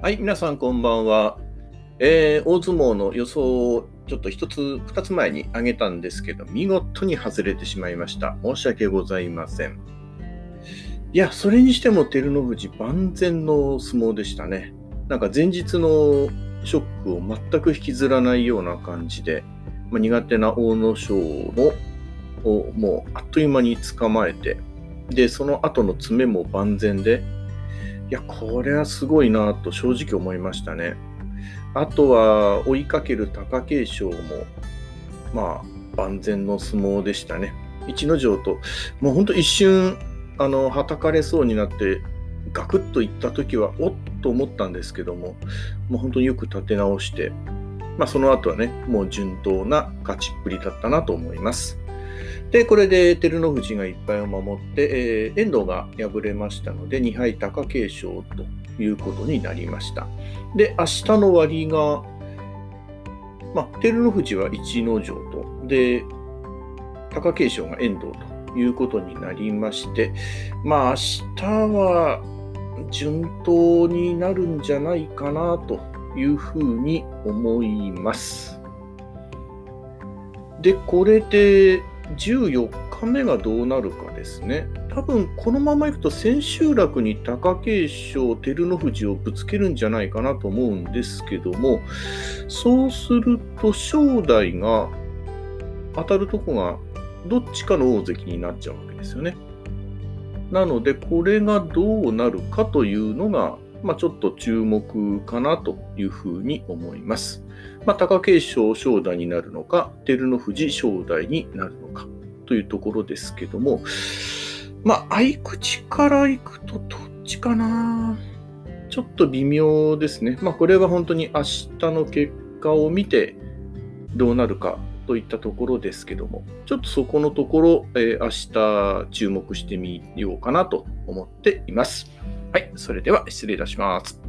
はい、皆さんこんばんは。えー大相撲の予想をちょっと一つ、二つ前に挙げたんですけど、見事に外れてしまいました。申し訳ございません。いや、それにしても照ノ富士万全の相撲でしたね。なんか前日のショックを全く引きずらないような感じで、まあ、苦手な阿武咲もをもうあっという間に捕まえて、で、その後の詰めも万全で、いや、これはすごいなと正直思いましたね。あとは追いかける貴景勝も、まあ、万全の相撲でしたね。逸ノ城と、もう本当一瞬、あの、はたかれそうになって、ガクッといった時は、おっと思ったんですけども、もう本当によく立て直して、まあ、その後はね、もう順当な勝ちっぷりだったなと思います。で、これで照ノ富士が1敗を守って、えー遠藤が敗れましたので、2敗貴景勝ということになりました。で、明日の割が、まあ、照ノ富士は逸ノ城と、で、貴景勝が遠藤ということになりまして、まあ、明日は順当になるんじゃないかなというふうに思います。で、これで14日目がどうなるかですね。多分このままいくと千秋楽に貴景勝、照ノ富士をぶつけるんじゃないかなと思うんですけども、そうすると正代が当たるとこがどっちかの大関になっちゃうわけですよね。なので、これがどうなるかというのが、まあ、ちょっと注目かなというふうに思います。まあ、貴景勝、正代になるのか、照ノ富士、正代になるのかというところですけども、まあ、合口からいくとどっちかな？ちょっと微妙ですね。まあ、これは本当に明日の結果を見てどうなるかといったところですけども、ちょっとそこのところ、えー明日注目してみようかなと思っています。はい、それでは失礼いたします。